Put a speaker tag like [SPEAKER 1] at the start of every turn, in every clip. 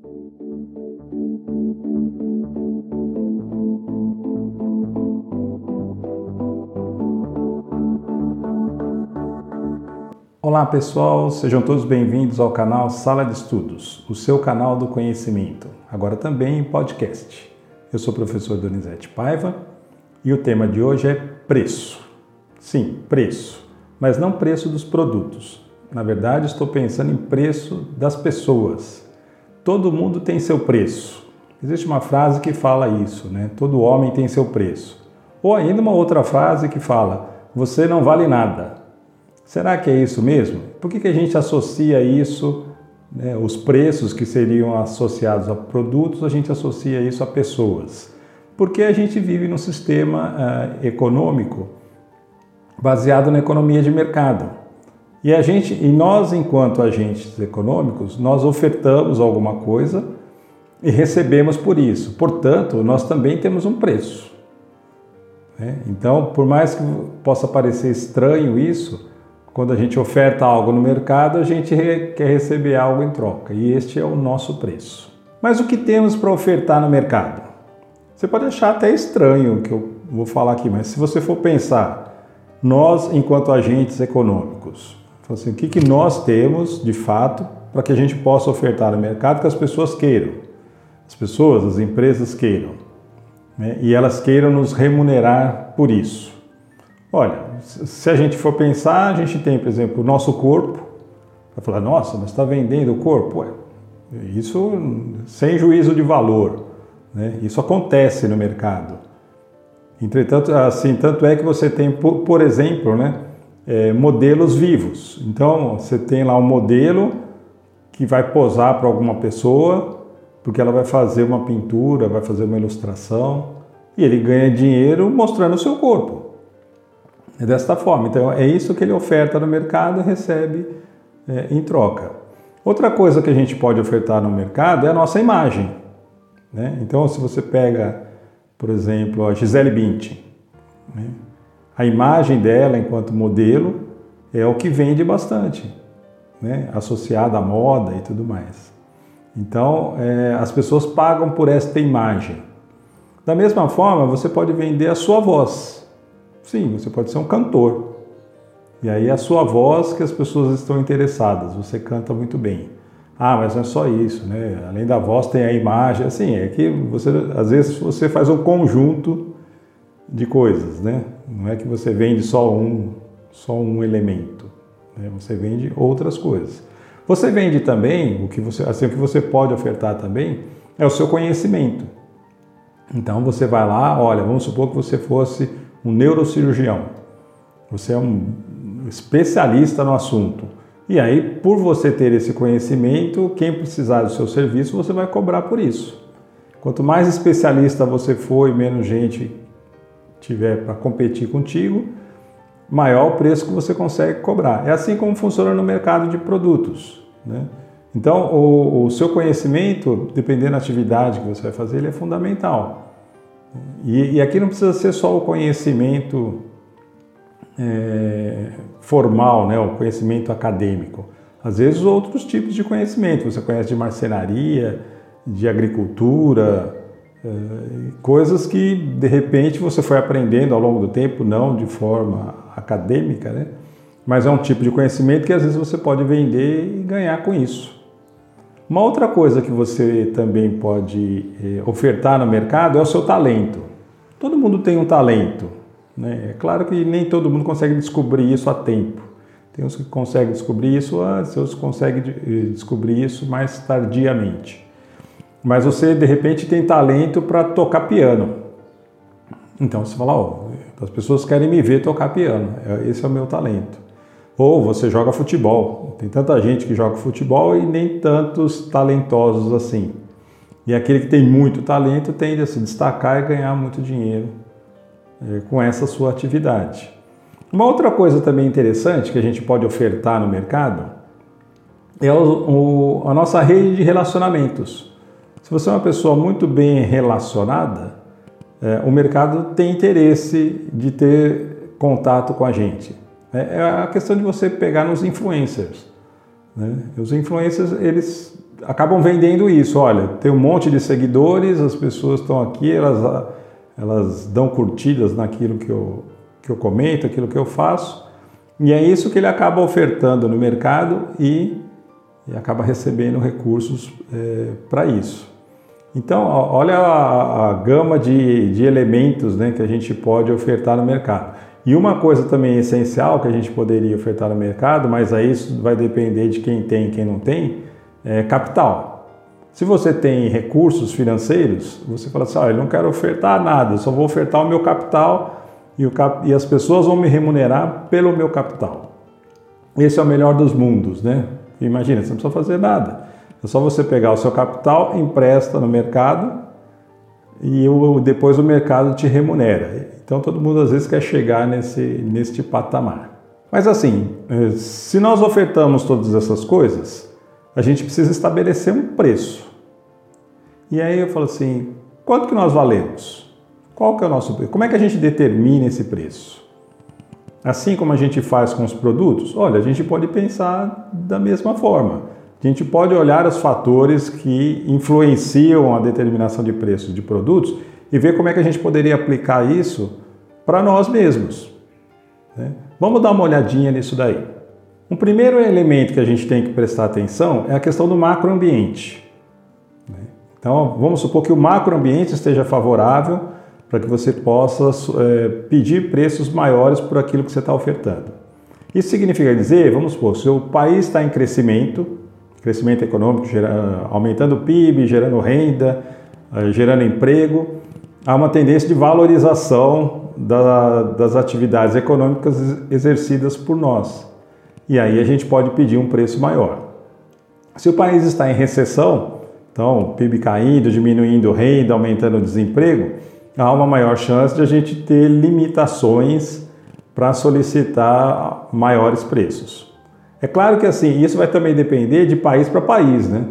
[SPEAKER 1] Olá pessoal, sejam todos bem-vindos ao canal Sala de Estudos, o seu canal do conhecimento, agora também em podcast. Eu sou o professor Donizete Paiva e o tema de hoje é preço. Sim, preço, mas não preço dos produtos. Na verdade, estou pensando em preço das pessoas. Todo mundo tem seu preço. Existe uma frase que fala isso, né? Todo homem tem seu preço. Ou ainda uma outra frase que fala: você não vale nada. Será que é isso mesmo? Por que, que a gente associa isso, né, os preços que seriam associados a produtos, a gente associa isso a pessoas? Porque a gente vive num sistema uh, econômico baseado na economia de mercado. E a gente, e nós, enquanto agentes econômicos, nós ofertamos alguma coisa e recebemos por isso. Portanto, nós também temos um preço. Né? Então, por mais que possa parecer estranho isso, quando a gente oferta algo no mercado, a gente quer receber algo em troca e este é o nosso preço. Mas o que temos para ofertar no mercado? Você pode achar até estranho o que eu vou falar aqui, mas se você for pensar, nós, enquanto agentes econômicos, assim, o que, que nós temos de fato para que a gente possa ofertar no mercado que as pessoas queiram, as pessoas, as empresas queiram, né? e elas queiram nos remunerar por isso. Olha, se a gente for pensar, a gente tem, por exemplo, o nosso corpo. Vai falar, nossa, mas está vendendo o corpo? Ué, isso sem juízo de valor. Né? Isso acontece no mercado. Entretanto, assim, tanto é que você tem, por, por exemplo, né, é, modelos vivos. Então, você tem lá um modelo que vai posar para alguma pessoa, porque ela vai fazer uma pintura, vai fazer uma ilustração, e ele ganha dinheiro mostrando o seu corpo. É desta forma. Então, é isso que ele oferta no mercado e recebe é, em troca. Outra coisa que a gente pode ofertar no mercado é a nossa imagem. Né? Então, se você pega, por exemplo, a Gisele Bündchen, né? A imagem dela enquanto modelo é o que vende bastante, né? associada à moda e tudo mais. Então, é, as pessoas pagam por esta imagem. Da mesma forma, você pode vender a sua voz. Sim, você pode ser um cantor. E aí é a sua voz que as pessoas estão interessadas, você canta muito bem. Ah, mas não é só isso, né? Além da voz tem a imagem, assim, é que você às vezes você faz um conjunto de coisas, né? Não é que você vende só um, só um elemento, né? Você vende outras coisas. Você vende também o que você, assim, o que você pode ofertar também é o seu conhecimento. Então você vai lá, olha, vamos supor que você fosse um neurocirurgião. Você é um especialista no assunto. E aí, por você ter esse conhecimento, quem precisar do seu serviço, você vai cobrar por isso. Quanto mais especialista você for e menos gente tiver para competir contigo, maior o preço que você consegue cobrar. É assim como funciona no mercado de produtos. Né? Então, o, o seu conhecimento, dependendo da atividade que você vai fazer, ele é fundamental. E, e aqui não precisa ser só o conhecimento é, formal, né, o conhecimento acadêmico. Às vezes outros tipos de conhecimento. Você conhece de marcenaria, de agricultura, coisas que de repente você foi aprendendo ao longo do tempo, não de forma acadêmica, né? mas é um tipo de conhecimento que às vezes você pode vender e ganhar com isso. Uma outra coisa que você também pode eh, ofertar no mercado é o seu talento. Todo mundo tem um talento. Né? É claro que nem todo mundo consegue descobrir isso a tempo. Tem uns que conseguem descobrir isso antes, outros conseguem eh, descobrir isso mais tardiamente. Mas você, de repente, tem talento para tocar piano. Então você fala, oh, as pessoas querem me ver tocar piano. É, esse é o meu talento. Ou você joga futebol. Tem tanta gente que joga futebol e nem tantos talentosos assim. E aquele que tem muito talento tende a se destacar e ganhar muito dinheiro é, com essa sua atividade. Uma outra coisa também interessante que a gente pode ofertar no mercado é o, o, a nossa rede de relacionamentos. Se você é uma pessoa muito bem relacionada, é, o mercado tem interesse de ter contato com a gente. É, é a questão de você pegar nos influencers. Né? Os influencers, eles acabam vendendo isso. Olha, tem um monte de seguidores, as pessoas estão aqui, elas, elas dão curtidas naquilo que eu, que eu comento, aquilo que eu faço, e é isso que ele acaba ofertando no mercado e, e acaba recebendo recursos é, para isso. Então, olha a, a gama de, de elementos né, que a gente pode ofertar no mercado. E uma coisa também essencial que a gente poderia ofertar no mercado, mas aí isso vai depender de quem tem e quem não tem, é capital. Se você tem recursos financeiros, você fala assim: ah, eu não quero ofertar nada, eu só vou ofertar o meu capital e, o cap... e as pessoas vão me remunerar pelo meu capital. Esse é o melhor dos mundos, né? Imagina, você não precisa fazer nada. É só você pegar o seu capital, empresta no mercado e depois o mercado te remunera. Então todo mundo às vezes quer chegar nesse, neste patamar. Mas assim, eh, se nós ofertamos todas essas coisas, a gente precisa estabelecer um preço. E aí eu falo assim, quanto que nós valemos? Qual que é o nosso preço? Como é que a gente determina esse preço? Assim como a gente faz com os produtos, olha, a gente pode pensar da mesma forma. A gente pode olhar os fatores que influenciam a determinação de preços de produtos e ver como é que a gente poderia aplicar isso para nós mesmos. Né? Vamos dar uma olhadinha nisso daí. Um primeiro elemento que a gente tem que prestar atenção é a questão do macroambiente. Né? Então, vamos supor que o macroambiente esteja favorável para que você possa é, pedir preços maiores por aquilo que você está ofertando. Isso significa dizer, vamos supor, se o país está em crescimento, crescimento econômico, aumentando o PIB, gerando renda, eh, gerando emprego, há uma tendência de valorização da, das atividades econômicas exercidas por nós. E aí a gente pode pedir um preço maior. Se o país está em recessão, então PIB caindo, diminuindo renda, aumentando o desemprego, há uma maior chance de a gente ter limitações para solicitar maiores preços. É claro que assim, isso vai também depender de país para país, né?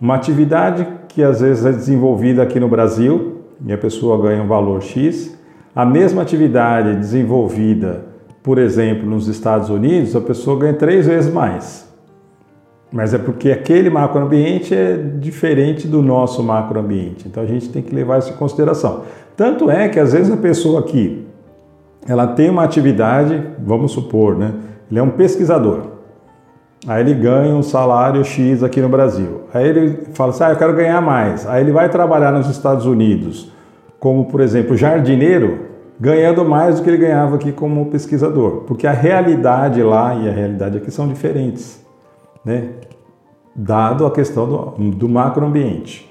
[SPEAKER 1] Uma atividade que às vezes é desenvolvida aqui no Brasil, e a pessoa ganha um valor X. A mesma atividade desenvolvida, por exemplo, nos Estados Unidos, a pessoa ganha três vezes mais. Mas é porque aquele macroambiente é diferente do nosso macroambiente. Então a gente tem que levar isso em consideração. Tanto é que às vezes a pessoa aqui, ela tem uma atividade, vamos supor, né? Ele é um pesquisador. Aí ele ganha um salário X aqui no Brasil. Aí ele fala assim: ah, eu quero ganhar mais. Aí ele vai trabalhar nos Estados Unidos, como por exemplo jardineiro, ganhando mais do que ele ganhava aqui como pesquisador. Porque a realidade lá e a realidade aqui são diferentes, né? Dado a questão do, do macroambiente.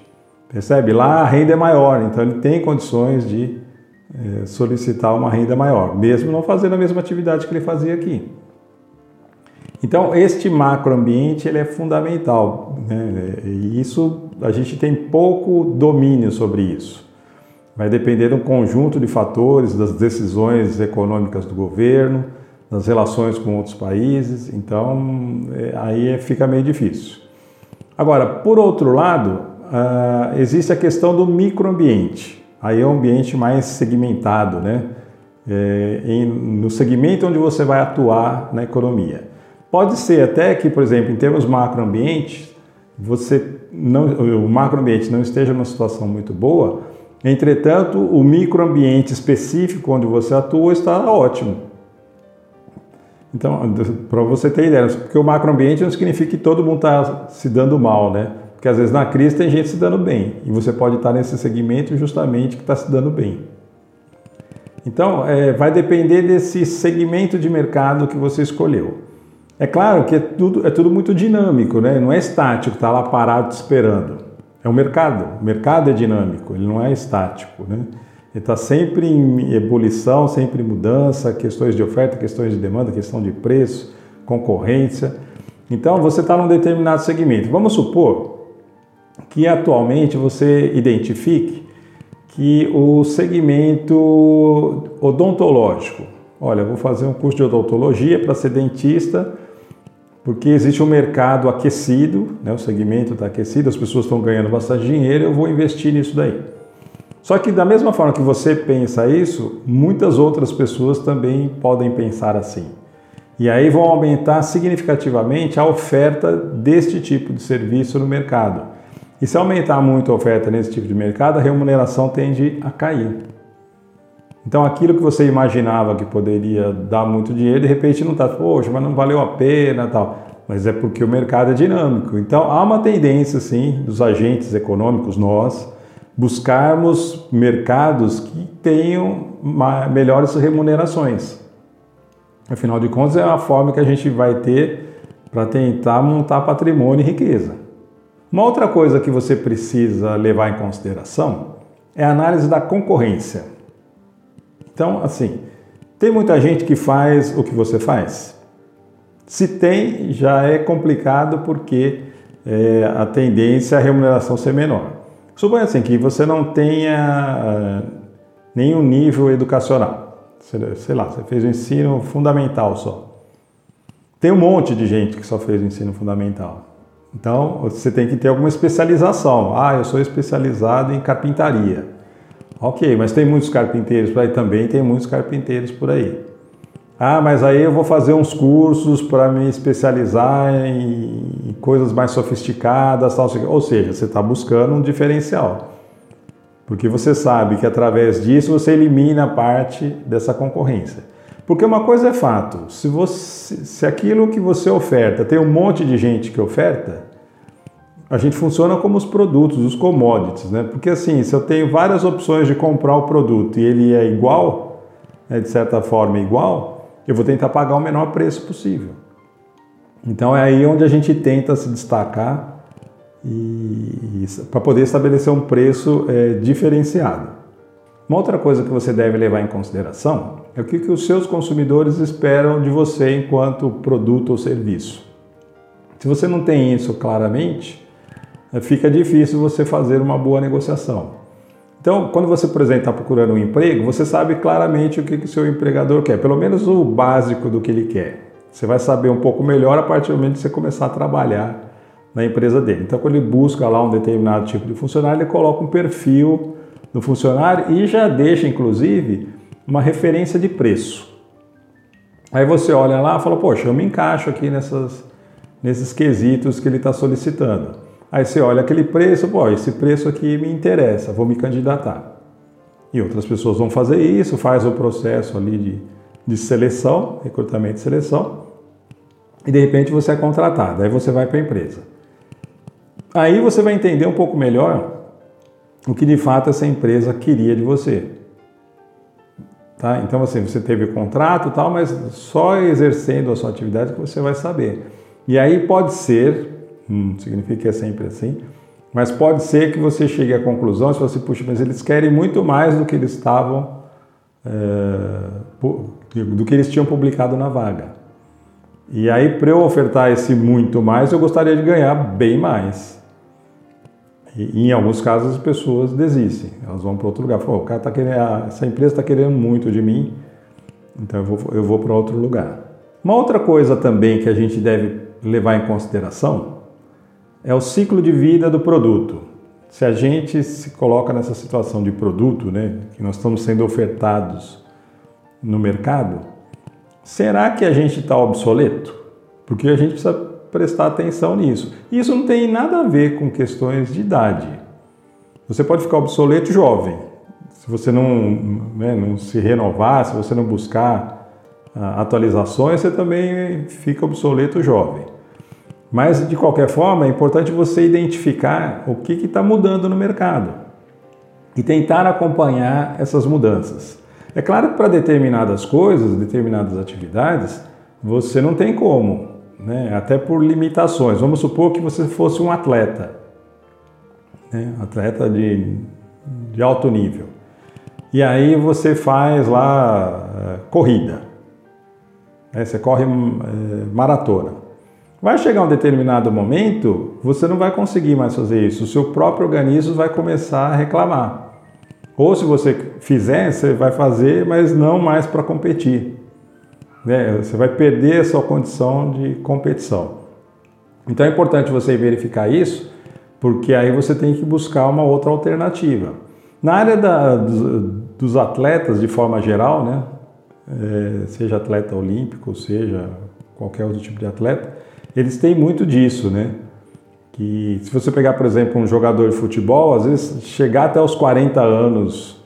[SPEAKER 1] Percebe? Lá a renda é maior, então ele tem condições de é, solicitar uma renda maior, mesmo não fazendo a mesma atividade que ele fazia aqui. Então, este macroambiente ele é fundamental. Né? E isso a gente tem pouco domínio sobre isso. Vai depender de um conjunto de fatores, das decisões econômicas do governo, das relações com outros países. Então, é, aí fica meio difícil. Agora, por outro lado, uh, existe a questão do microambiente. Aí é um ambiente mais segmentado, né? É, em, no segmento onde você vai atuar na economia. Pode ser até que, por exemplo, em termos macroambientes, você não, o macroambiente não esteja numa situação muito boa, entretanto, o microambiente específico onde você atua está ótimo. Então, para você ter ideia, porque o macroambiente não significa que todo mundo está se dando mal, né? Porque às vezes na crise tem gente se dando bem e você pode estar nesse segmento justamente que está se dando bem. Então, é, vai depender desse segmento de mercado que você escolheu. É claro que é tudo, é tudo muito dinâmico, né? não é estático, está lá parado esperando. É o mercado. O mercado é dinâmico, ele não é estático. Né? Está sempre em ebulição, sempre em mudança, questões de oferta, questões de demanda, questão de preço, concorrência. Então você está num determinado segmento. Vamos supor que atualmente você identifique que o segmento odontológico, olha, vou fazer um curso de odontologia para ser dentista porque existe um mercado aquecido, né, o segmento está aquecido, as pessoas estão ganhando bastante dinheiro, eu vou investir nisso daí. Só que da mesma forma que você pensa isso, muitas outras pessoas também podem pensar assim. E aí vão aumentar significativamente a oferta deste tipo de serviço no mercado. E se aumentar muito a oferta nesse tipo de mercado, a remuneração tende a cair. Então aquilo que você imaginava que poderia dar muito dinheiro, de repente não está, poxa, mas não valeu a pena tal. Mas é porque o mercado é dinâmico. Então há uma tendência, sim, dos agentes econômicos, nós, buscarmos mercados que tenham melhores remunerações. Afinal de contas, é a forma que a gente vai ter para tentar montar patrimônio e riqueza. Uma outra coisa que você precisa levar em consideração é a análise da concorrência. Então, assim, tem muita gente que faz o que você faz? Se tem, já é complicado porque é, a tendência é a remuneração ser menor. Suponha assim que você não tenha uh, nenhum nível educacional. Sei lá, você fez o ensino fundamental só. Tem um monte de gente que só fez o ensino fundamental. Então, você tem que ter alguma especialização. Ah, eu sou especializado em carpintaria. Ok, mas tem muitos carpinteiros por aí também, tem muitos carpinteiros por aí. Ah, mas aí eu vou fazer uns cursos para me especializar em coisas mais sofisticadas, tal, ou seja, você está buscando um diferencial. Porque você sabe que através disso você elimina parte dessa concorrência. Porque uma coisa é fato, se, você, se aquilo que você oferta tem um monte de gente que oferta, a gente funciona como os produtos, os commodities, né? Porque assim, se eu tenho várias opções de comprar o produto e ele é igual, né, de certa forma igual, eu vou tentar pagar o menor preço possível. Então é aí onde a gente tenta se destacar e, e para poder estabelecer um preço é, diferenciado. Uma outra coisa que você deve levar em consideração é o que, que os seus consumidores esperam de você enquanto produto ou serviço. Se você não tem isso claramente, é, fica difícil você fazer uma boa negociação. Então, quando você, por exemplo, está procurando um emprego, você sabe claramente o que o seu empregador quer, pelo menos o básico do que ele quer. Você vai saber um pouco melhor a partir do momento que você começar a trabalhar na empresa dele. Então, quando ele busca lá um determinado tipo de funcionário, ele coloca um perfil do funcionário e já deixa, inclusive, uma referência de preço. Aí você olha lá e fala, poxa, eu me encaixo aqui nessas, nesses quesitos que ele está solicitando. Aí você olha aquele preço, pô, esse preço aqui me interessa, vou me candidatar. E outras pessoas vão fazer isso, faz o processo ali de, de seleção, recrutamento e seleção, e de repente você é contratado, aí você vai para a empresa. Aí você vai entender um pouco melhor o que de fato essa empresa queria de você. Tá? Então assim, você teve o contrato e tal, mas só exercendo a sua atividade que você vai saber. E aí pode ser Hum, significa que é sempre assim. Mas pode ser que você chegue à conclusão, se você, puxa, mas eles querem muito mais do que eles estavam, é, do que eles tinham publicado na vaga. E aí, para eu ofertar esse muito mais, eu gostaria de ganhar bem mais. E, em alguns casos, as pessoas desistem, elas vão para outro lugar. Falam, o cara tá querendo, essa empresa está querendo muito de mim, então eu vou, eu vou para outro lugar. Uma outra coisa também que a gente deve levar em consideração é o ciclo de vida do produto. Se a gente se coloca nessa situação de produto, né, que nós estamos sendo ofertados no mercado, será que a gente está obsoleto? Porque a gente precisa prestar atenção nisso. Isso não tem nada a ver com questões de idade. Você pode ficar obsoleto jovem. Se você não, né, não se renovar, se você não buscar ah, atualizações, você também fica obsoleto jovem. Mas, de qualquer forma, é importante você identificar o que está mudando no mercado e tentar acompanhar essas mudanças. É claro que para determinadas coisas, determinadas atividades, você não tem como, né? até por limitações. Vamos supor que você fosse um atleta, né? atleta de, de alto nível. E aí você faz lá uh, corrida, né? você corre uh, maratona. Vai chegar um determinado momento, você não vai conseguir mais fazer isso. O seu próprio organismo vai começar a reclamar. Ou se você fizer, você vai fazer, mas não mais para competir. Né? Você vai perder a sua condição de competição. Então é importante você verificar isso, porque aí você tem que buscar uma outra alternativa. Na área da, dos, dos, atletas, de forma geral, né? É, seja atleta olímpico, seja qualquer outro tipo de atleta, eles têm muito disso, né? Que se você pegar, por exemplo, um jogador de futebol, às vezes chegar até os 40 anos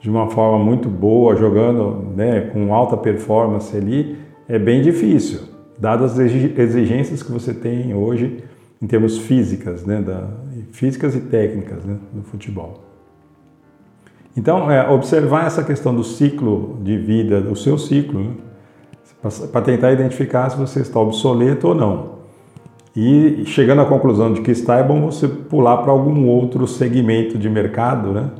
[SPEAKER 1] de uma forma muito boa, jogando né, com alta performance ali, é bem difícil, dadas as exigências que você tem hoje em termos físicas, né, da, físicas e técnicas né, do futebol. Então, é, observar essa questão do ciclo de vida, do seu ciclo, né, para tentar identificar se você está obsoleto ou não. E chegando à conclusão de que está, é bom você pular para algum outro segmento de mercado, né,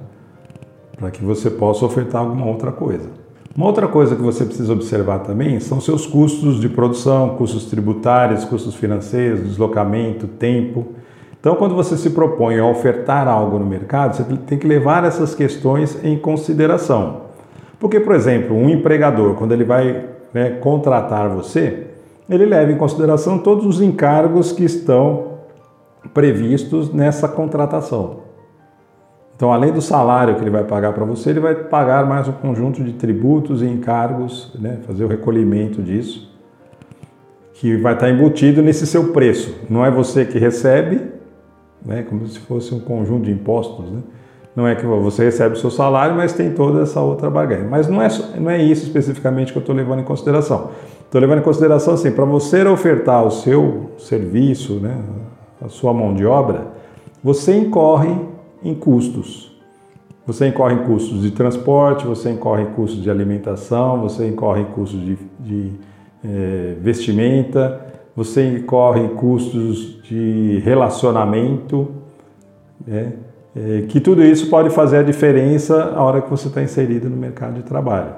[SPEAKER 1] para que você possa ofertar alguma outra coisa. Uma outra coisa que você precisa observar também são seus custos de produção, custos tributários, custos financeiros, deslocamento, tempo. Então, quando você se propõe a ofertar algo no mercado, você tem que levar essas questões em consideração. Porque, por exemplo, um empregador, quando ele vai né, contratar você, ele leva em consideração todos os encargos que estão previstos nessa contratação. Então, além do salário que ele vai pagar para você, ele vai pagar mais um conjunto de tributos e encargos, né, fazer o recolhimento disso, que vai estar embutido nesse seu preço. Não é você que recebe, né, como se fosse um conjunto de impostos. Né? Não é que você recebe o seu salário, mas tem toda essa outra barganha. Mas não é, não é isso especificamente que eu estou levando em consideração. Estou levando em consideração assim, para você ofertar o seu serviço, né, a sua mão de obra, você incorre em custos. Você incorre em custos de transporte, você incorre em custos de alimentação, você incorre em custos de, de é, vestimenta, você incorre em custos de relacionamento, né? É, que tudo isso pode fazer a diferença a hora que você está inserido no mercado de trabalho.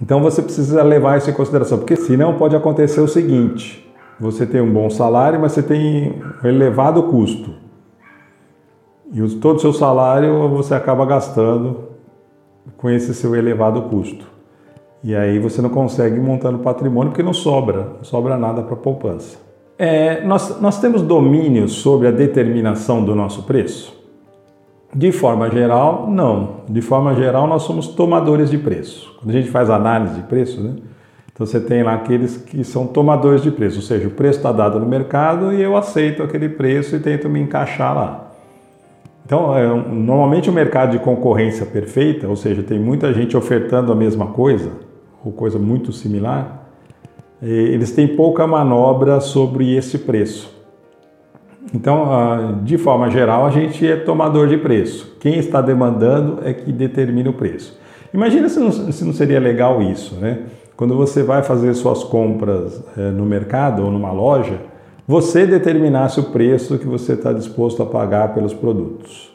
[SPEAKER 1] Então você precisa levar isso em consideração, porque senão pode acontecer o seguinte: você tem um bom salário, mas você tem um elevado custo. E todo o seu salário você acaba gastando com esse seu elevado custo. E aí você não consegue montando patrimônio porque não sobra, não sobra nada para poupança. É, nós, nós temos domínio sobre a determinação do nosso preço? De forma geral, não. De forma geral, nós somos tomadores de preço. Quando a gente faz análise de preço, né? Então você tem lá aqueles que são tomadores de preço, ou seja, o preço está dado no mercado e eu aceito aquele preço e tento me encaixar lá. Então, é, normalmente o mercado de concorrência perfeita, ou seja, tem muita gente ofertando a mesma coisa, ou coisa muito similar, eles têm pouca manobra sobre esse preço. Então, de forma geral, a gente é tomador de preço. Quem está demandando é que determina o preço. Imagina se não, se não seria legal isso, né? Quando você vai fazer suas compras é, no mercado ou numa loja, você determinasse o preço que você está disposto a pagar pelos produtos.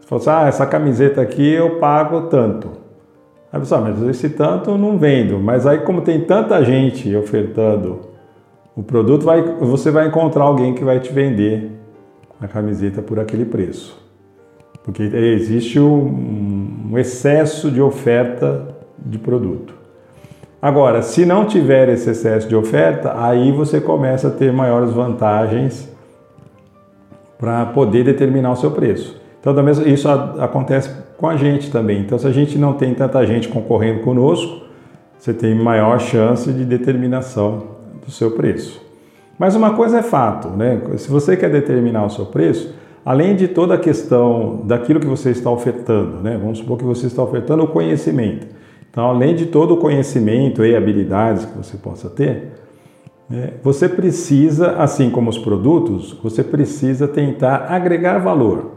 [SPEAKER 1] Você fala assim, ah, essa camiseta aqui eu pago tanto. Aí você, ah, mas esse tanto eu não vendo. Mas aí como tem tanta gente ofertando o produto, vai, você vai encontrar alguém que vai te vender a camiseta por aquele preço. Porque existe um, um excesso de oferta de produto. Agora, se não tiver esse excesso de oferta, aí você começa a ter maiores vantagens para poder determinar o seu preço. Então, isso acontece com a gente também. Então, se a gente não tem tanta gente concorrendo conosco, você tem maior chance de determinação do seu preço. Mas uma coisa é fato, né? Se você quer determinar o seu preço, além de toda a questão daquilo que você está ofertando, né? Vamos supor que você está ofertando o conhecimento. Então, além de todo o conhecimento e habilidades que você possa ter, né, você precisa, assim como os produtos, você precisa tentar agregar valor.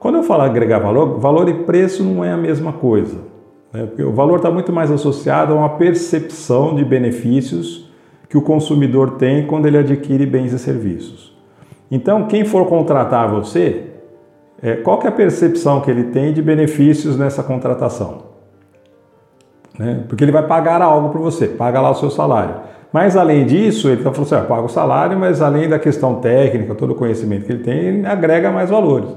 [SPEAKER 1] Quando eu falo agregar valor, valor e preço não é a mesma coisa. Né? Porque o valor está muito mais associado a uma percepção de benefícios que o consumidor tem quando ele adquire bens e serviços. Então, quem for contratar você, é, qual é a percepção que ele tem de benefícios nessa contratação? né? porque ele vai pagar algo para você, paga lá o seu salário. Mas além disso, ele está falando assim, ah, paga o salário, mas além da questão técnica, todo o conhecimento que ele tem, ele agrega mais valores.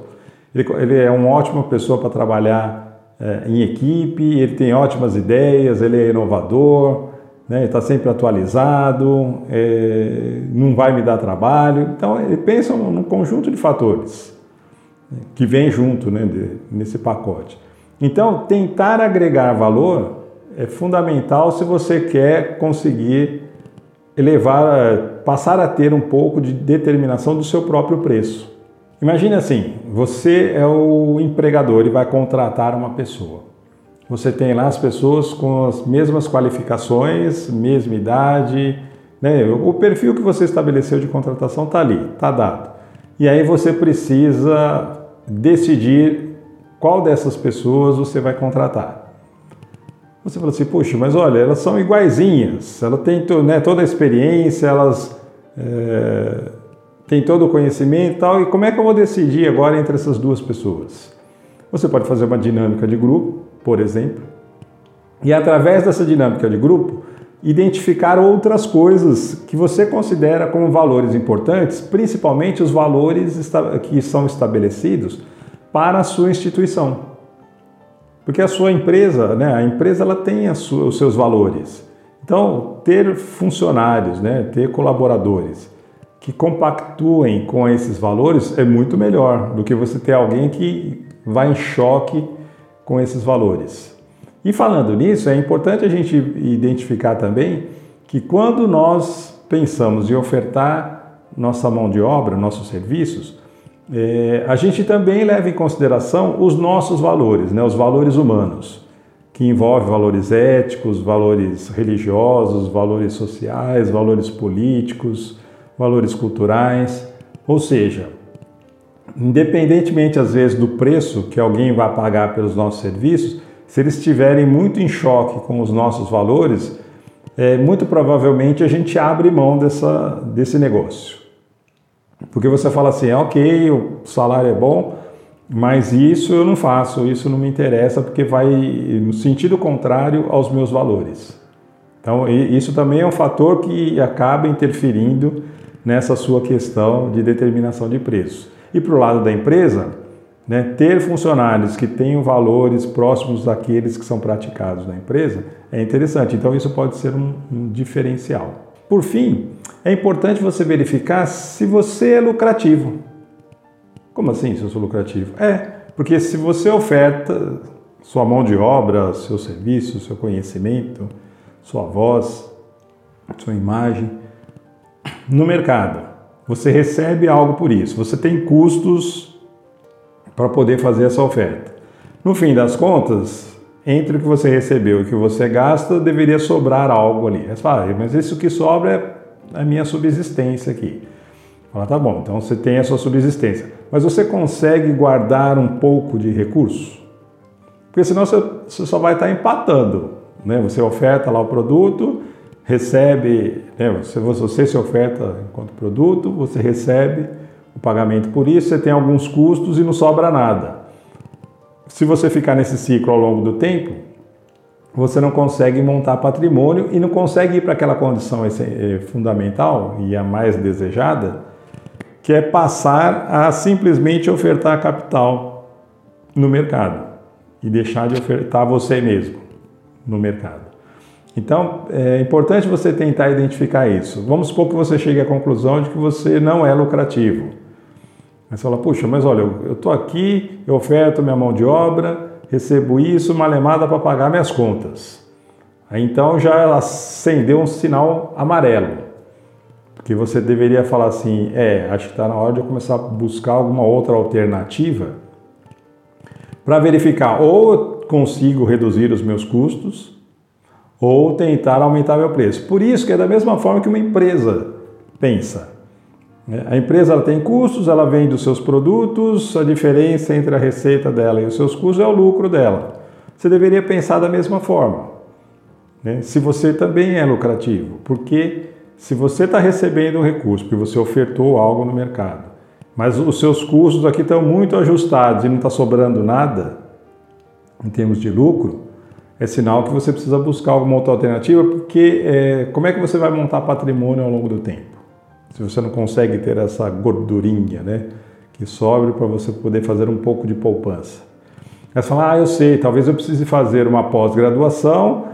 [SPEAKER 1] Ele, ele é uma ótima pessoa para trabalhar é, em equipe, ele tem ótimas ideias, ele é inovador, né? está sempre atualizado, é, não vai me dar trabalho. Então, ele pensa num conjunto de fatores né, que vem junto né, de, nesse pacote. Então, tentar agregar valor é fundamental se você quer conseguir elevar, passar a ter um pouco de determinação do seu próprio preço. Imagine assim, você é o empregador e vai contratar uma pessoa. Você tem lá as pessoas com as mesmas qualificações, mesma idade, né? o perfil que você estabeleceu de contratação está ali, está dado. E aí você precisa decidir qual dessas pessoas você vai contratar. Você fala assim, puxa, mas olha, elas são iguaizinhas, ela tem né, toda a experiência, elas é, têm todo o conhecimento e tal, e como é que eu vou decidir agora entre essas duas pessoas? Você pode fazer uma dinâmica de grupo, por exemplo, e através dessa dinâmica de grupo, identificar outras coisas que você considera como valores importantes, principalmente os valores que são estabelecidos para a sua instituição. Porque a sua empresa, né, a empresa ela tem sua, os seus valores. Então, ter funcionários, né, ter colaboradores que compactuem com esses valores é muito melhor do que você ter alguém que vai em choque com esses valores. E falando nisso, é importante a gente identificar também que quando nós pensamos em ofertar nossa mão de obra, nossos serviços, é, a gente também leva em consideração os nossos valores, né, os valores humanos, que envolve valores éticos, valores religiosos, valores sociais, valores políticos, valores culturais. Ou seja, independentemente às vezes do preço que alguém vai pagar pelos nossos serviços, se eles estiverem muito em choque com os nossos valores, é, muito provavelmente a gente abre mão dessa, desse negócio. Porque você fala assim, é ok, o salário é bom, mas isso eu não faço, isso não me interessa porque vai no sentido contrário aos meus valores. Então, isso também é um fator que acaba interferindo nessa sua questão de determinação de preço. E para o lado da empresa, né, ter funcionários que tenham valores próximos daqueles que são praticados na empresa é interessante. Então, isso pode ser um, um diferencial. Por fim, é importante você verificar se você é lucrativo. Como assim, se eu sou lucrativo? É, porque se você oferta sua mão de obra, seu serviço, seu conhecimento, sua voz, sua imagem no mercado, você recebe algo por isso, você tem custos para poder fazer essa oferta. No fim das contas, entre o que você recebeu e o que você gasta, deveria sobrar algo ali. Você fala, ah, mas isso que sobra é a minha subsistência aqui. Fala, tá bom, então você tem a sua subsistência. Mas você consegue guardar um pouco de recurso? Porque senão você só vai estar empatando. Né? Você oferta lá o produto, recebe, né? você, você se oferta enquanto produto, você recebe o pagamento por isso, você tem alguns custos e não sobra nada se você ficar nesse ciclo ao longo do tempo, você não consegue montar patrimônio e não consegue ir para aquela condição eh, fundamental e a mais desejada, que é passar a simplesmente ofertar capital no mercado e deixar de ofertar você mesmo no mercado. Então, é importante você tentar identificar isso. Vamos supor que você chegue à conclusão de que você não é lucrativo Aí você fala, puxa, mas olha, eu estou aqui, eu oferto minha mão de obra, recebo isso, uma lemada para pagar minhas contas. Aí então já acendeu um sinal amarelo. Porque você deveria falar assim, é, acho que está na hora de eu começar a buscar alguma outra alternativa para verificar ou consigo reduzir os meus custos ou tentar aumentar meu preço. Por isso que é da mesma forma que uma empresa pensa. Né? A empresa tem custos, ela vende os seus produtos, a diferença entre a receita dela e os seus custos é o lucro dela. Você deveria pensar da mesma forma. Né? Se você também é lucrativo, porque se você está recebendo um recurso, porque você ofertou algo no mercado, mas os seus custos aqui estão muito ajustados e não está sobrando nada em termos de lucro, é sinal que você precisa buscar alguma outra alternativa, porque é, como é que você vai montar patrimônio ao longo do tempo? se você não consegue ter essa gordurinha, né, que sobre para você poder fazer um pouco de poupança. Aí você fala, ah, eu sei, talvez eu precise fazer uma pós-graduação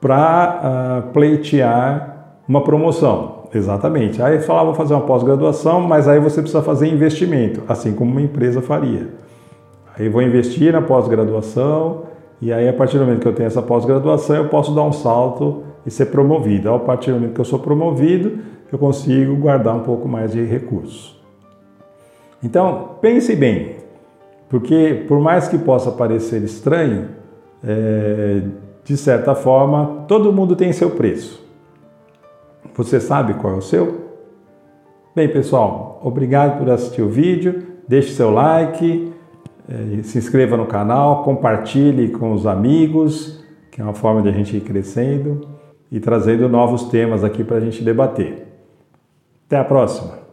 [SPEAKER 1] para uh, pleitear uma promoção. Exatamente. Aí fala, ah, vou fazer uma pós-graduação, mas aí você precisa fazer investimento, assim como uma empresa faria. Aí vou investir na pós-graduação e aí a partir do momento que eu tenho essa pós-graduação eu posso dar um salto e ser promovido. A partir do momento que eu sou promovido, eu consigo guardar um pouco mais de recursos. Então, pense bem, porque por mais que possa parecer estranho, é, de certa forma, todo mundo tem seu preço. Você sabe qual é o seu? Bem, pessoal, obrigado por assistir o vídeo. Deixe seu like, se inscreva no canal, compartilhe com os amigos, que é uma forma de a gente ir crescendo e trazendo novos temas aqui para a gente debater. Até a próxima!